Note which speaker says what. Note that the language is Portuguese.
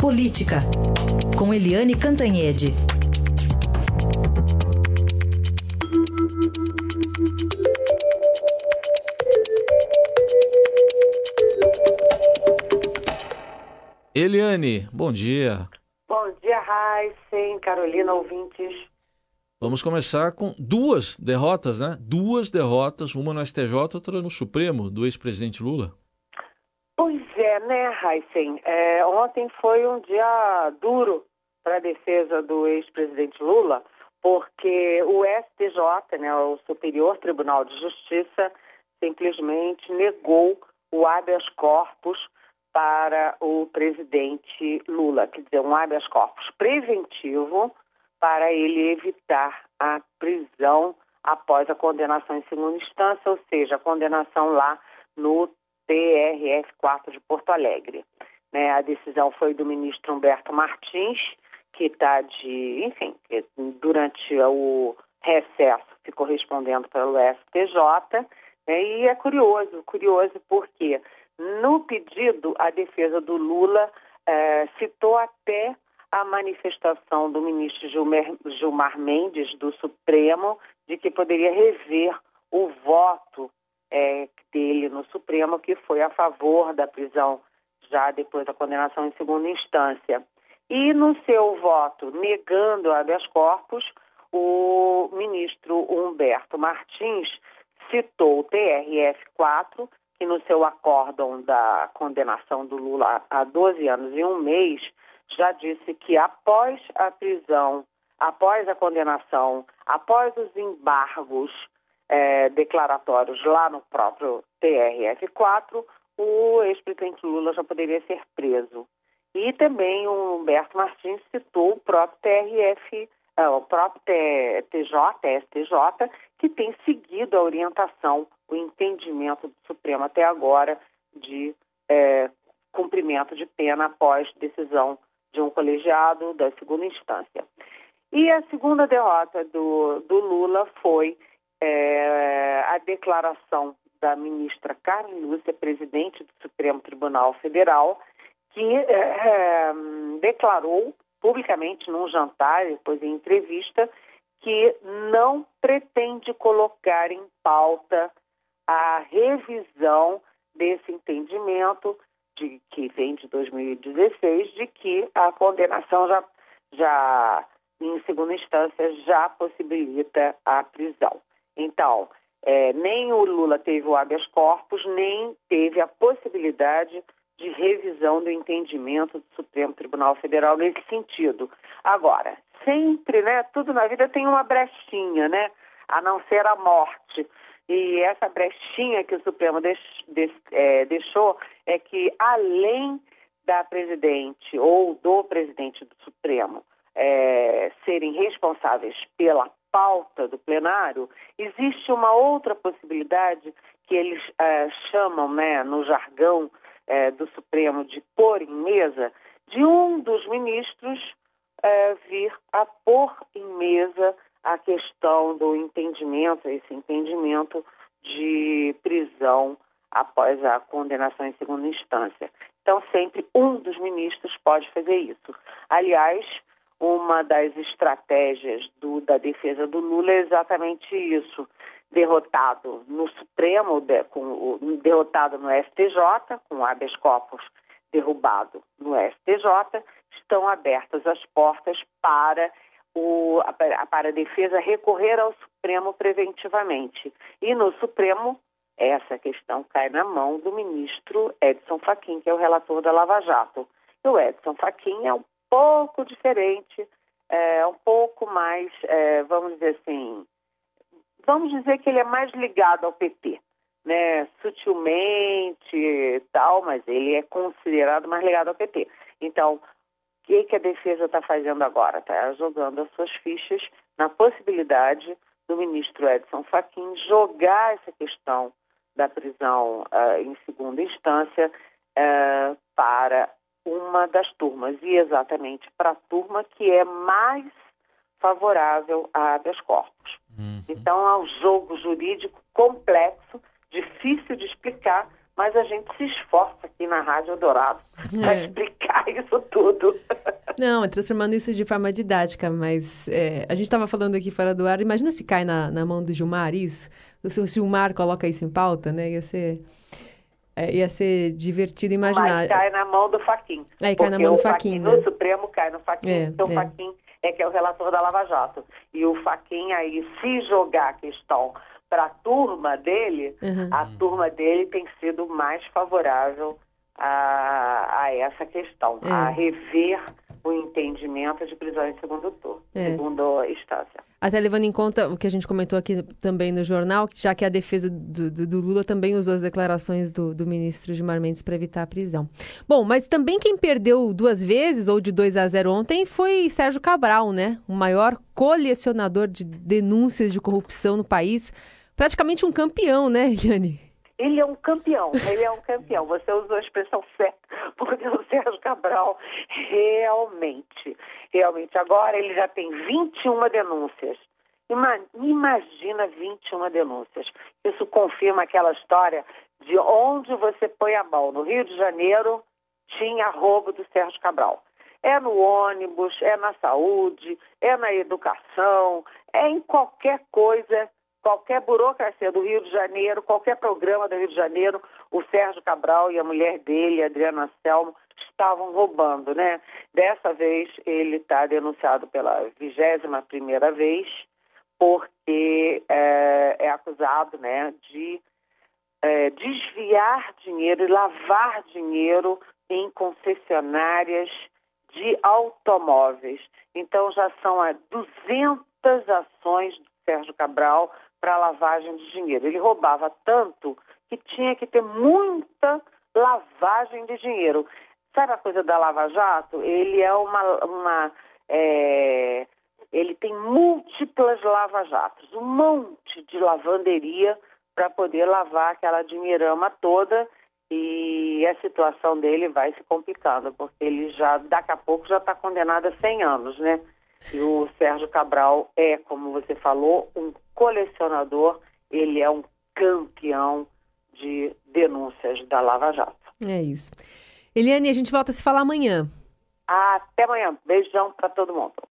Speaker 1: Política, com Eliane Cantanhede.
Speaker 2: Eliane, bom dia.
Speaker 3: Bom dia, Raíssen, Carolina, ouvintes.
Speaker 2: Vamos começar com duas derrotas, né? Duas derrotas, uma no STJ, outra no Supremo, do ex-presidente Lula.
Speaker 3: Pois é, né, Heisen? É, ontem foi um dia duro para a defesa do ex-presidente Lula, porque o STJ, né, o Superior Tribunal de Justiça, simplesmente negou o habeas corpus para o presidente Lula, quer dizer, um habeas corpus preventivo para ele evitar a prisão após a condenação em segunda instância, ou seja, a condenação lá no TRF4 de Porto Alegre. Né, a decisão foi do ministro Humberto Martins, que está de, enfim, durante o recesso ficou respondendo pelo STJ, né, e é curioso, curioso porque no pedido a defesa do Lula eh, citou até a manifestação do ministro Gilmar, Gilmar Mendes do Supremo de que poderia rever o voto é, dele no Supremo, que foi a favor da prisão já depois da condenação em segunda instância. E no seu voto negando habeas corpus, o ministro Humberto Martins citou o TRF-4, que no seu acórdão da condenação do Lula a 12 anos e um mês, já disse que após a prisão, após a condenação, após os embargos é, declaratórios lá no próprio TRF4, o ex-presidente Lula já poderia ser preso. E também o Humberto Martins citou o próprio TRF, é, o próprio TJ, STJ, que tem seguido a orientação, o entendimento do Supremo até agora de é, cumprimento de pena após decisão de um colegiado da segunda instância. E a segunda derrota do, do Lula foi é, a declaração da ministra Carmen Lúcia, presidente do Supremo Tribunal Federal, que é, é, declarou publicamente num jantar, depois em entrevista, que não pretende colocar em pauta a revisão desse entendimento de, que vem de 2016, de que a condenação já, já em segunda instância já possibilita a prisão. Então, é, nem o Lula teve o habeas corpus, nem teve a possibilidade de revisão do entendimento do Supremo Tribunal Federal nesse sentido. Agora, sempre, né, tudo na vida tem uma brechinha, né, a não ser a morte. E essa brechinha que o Supremo deix, deix, é, deixou é que, além da presidente ou do presidente do Supremo é, serem responsáveis pela pauta do plenário, existe uma outra possibilidade que eles é, chamam, né, no jargão é, do Supremo, de pôr em mesa, de um dos ministros é, vir a pôr em mesa a questão do entendimento, esse entendimento de prisão após a condenação em segunda instância. Então, sempre um dos ministros pode fazer isso. Aliás, uma das estratégias do, da defesa do Lula é exatamente isso. Derrotado no Supremo, de, com, derrotado no STJ, com o habeas corpus derrubado no STJ, estão abertas as portas para o, para a defesa recorrer ao Supremo preventivamente. E no Supremo, essa questão cai na mão do ministro Edson Fachin, que é o relator da Lava Jato. E o Edson Fachin é um pouco diferente, é um pouco mais, é, vamos dizer assim, vamos dizer que ele é mais ligado ao PT, né? Sutilmente tal, mas ele é considerado mais ligado ao PT. Então, o que, que a defesa está fazendo agora? Está jogando as suas fichas na possibilidade do ministro Edson Fachin jogar essa questão da prisão uh, em segunda instância uh, para uma das turmas, e exatamente para a turma que é mais favorável a habeas corpus. Uhum. Então, é um jogo jurídico complexo, difícil de explicar, mas a gente se esforça aqui na Rádio Dourado é. para explicar isso tudo.
Speaker 4: Não, é transformando isso de forma didática, mas é, a gente estava falando aqui fora do ar, imagina se cai na, na mão do Gilmar isso, se o Gilmar coloca isso em pauta, né, ia ser... É, ia ser divertido imaginar.
Speaker 3: Mas cai na mão do Faquin.
Speaker 4: É, cai na mão do Faquin,
Speaker 3: né? No Supremo cai no Faquin, é, porque o é. Faquin é que é o relator da Lava Jato. E o Faquin aí, se jogar a questão para a turma dele, uhum. a turma dele tem sido mais favorável a, a essa questão, é. a rever o entendimento de prisão em segundo turno, é. segundo instância.
Speaker 4: Até levando em conta o que a gente comentou aqui também no jornal, já que a defesa do, do, do Lula também usou as declarações do, do ministro Gilmar Mendes para evitar a prisão. Bom, mas também quem perdeu duas vezes, ou de 2 a 0 ontem, foi Sérgio Cabral, né? O maior colecionador de denúncias de corrupção no país. Praticamente um campeão, né, Eliane?
Speaker 3: Ele é um campeão, ele é um campeão. Você usou a expressão certa, porque o Sérgio Cabral realmente, realmente, agora ele já tem 21 denúncias. Imagina 21 denúncias. Isso confirma aquela história de onde você põe a mão. No Rio de Janeiro tinha roubo do Sérgio Cabral. É no ônibus, é na saúde, é na educação, é em qualquer coisa qualquer burocracia do Rio de Janeiro, qualquer programa do Rio de Janeiro, o Sérgio Cabral e a mulher dele, Adriana Selmo, estavam roubando, né? Dessa vez ele está denunciado pela vigésima primeira vez, porque é, é acusado, né, de é, desviar dinheiro e lavar dinheiro em concessionárias de automóveis. Então já são 200 ações do Sérgio Cabral para lavagem de dinheiro. Ele roubava tanto que tinha que ter muita lavagem de dinheiro. Sabe a coisa da Lava Jato? Ele é uma. uma é... Ele tem múltiplas lava-jatos, um monte de lavanderia para poder lavar aquela dinheirama toda e a situação dele vai se complicando, porque ele já, daqui a pouco, já está condenado a 100 anos, né? E o Sérgio Cabral é, como você falou, um colecionador, ele é um campeão de denúncias da Lava Jato.
Speaker 4: É isso. Eliane, a gente volta a se falar amanhã.
Speaker 3: Até amanhã. Beijão para todo mundo.